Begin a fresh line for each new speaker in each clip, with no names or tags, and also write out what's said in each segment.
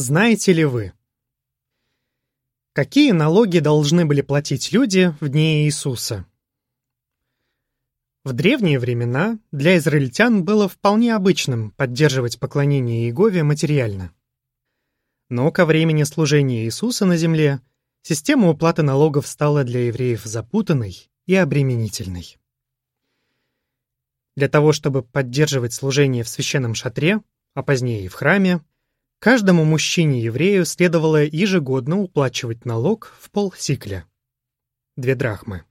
Знаете ли вы? Какие налоги должны были платить люди в дни Иисуса? В древние времена для израильтян было вполне обычным поддерживать поклонение Иегове материально. Но ко времени служения Иисуса на земле система уплаты налогов стала для евреев запутанной и обременительной. Для того, чтобы поддерживать служение в священном шатре, а позднее и в храме, каждому мужчине-еврею следовало ежегодно уплачивать налог в полсикля – две драхмы.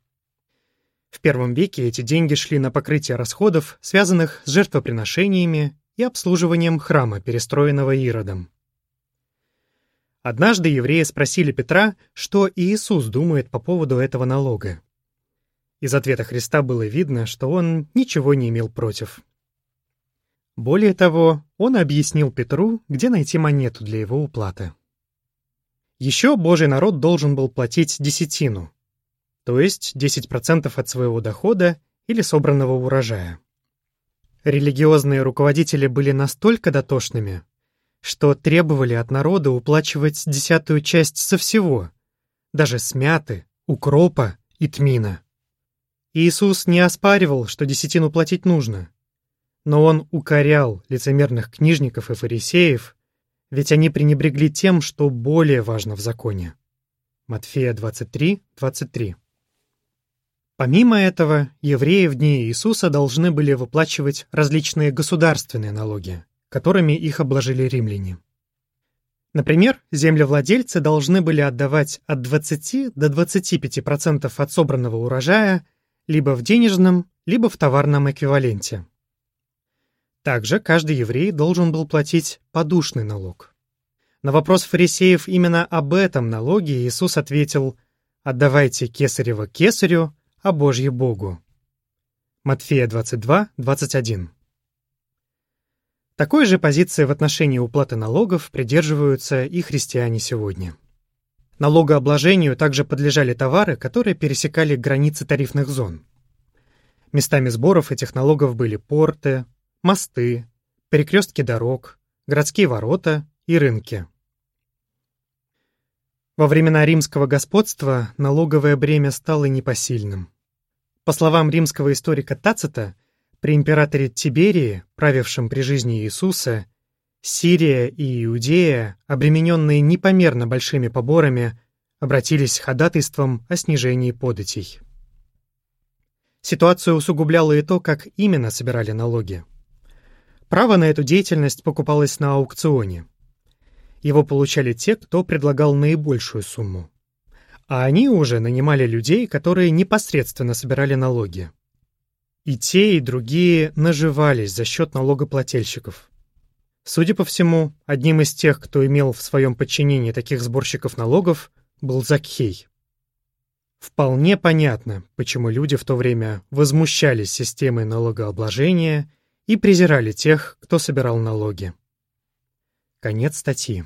В первом веке эти деньги шли на покрытие расходов, связанных с жертвоприношениями и обслуживанием храма, перестроенного Иродом. Однажды евреи спросили Петра, что Иисус думает по поводу этого налога. Из ответа Христа было видно, что он ничего не имел против. Более того, он объяснил Петру, где найти монету для его уплаты. Еще Божий народ должен был платить десятину, то есть 10% от своего дохода или собранного урожая. Религиозные руководители были настолько дотошными, что требовали от народа уплачивать десятую часть со всего, даже с мяты, укропа и тмина. Иисус не оспаривал, что десятину платить нужно, но он укорял лицемерных книжников и фарисеев, ведь они пренебрегли тем, что более важно в законе. Матфея 23, 23. Помимо этого, евреи в дни Иисуса должны были выплачивать различные государственные налоги, которыми их обложили римляне. Например, землевладельцы должны были отдавать от 20 до 25% от собранного урожая либо в денежном, либо в товарном эквиваленте. Также каждый еврей должен был платить подушный налог. На вопрос фарисеев именно об этом налоге Иисус ответил «Отдавайте кесарево кесарю, а Божье Богу». Матфея 22, 21. Такой же позиции в отношении уплаты налогов придерживаются и христиане сегодня. Налогообложению также подлежали товары, которые пересекали границы тарифных зон. Местами сборов этих налогов были порты, мосты, перекрестки дорог, городские ворота и рынки. Во времена римского господства налоговое бремя стало непосильным. По словам римского историка Тацита, при императоре Тиберии, правившем при жизни Иисуса, Сирия и Иудея, обремененные непомерно большими поборами, обратились с ходатайством о снижении податей. Ситуацию усугубляло и то, как именно собирали налоги. Право на эту деятельность покупалось на аукционе. Его получали те, кто предлагал наибольшую сумму. А они уже нанимали людей, которые непосредственно собирали налоги. И те, и другие наживались за счет налогоплательщиков. Судя по всему, одним из тех, кто имел в своем подчинении таких сборщиков налогов, был Закхей. Вполне понятно, почему люди в то время возмущались системой налогообложения и презирали тех, кто собирал налоги. Конец статьи.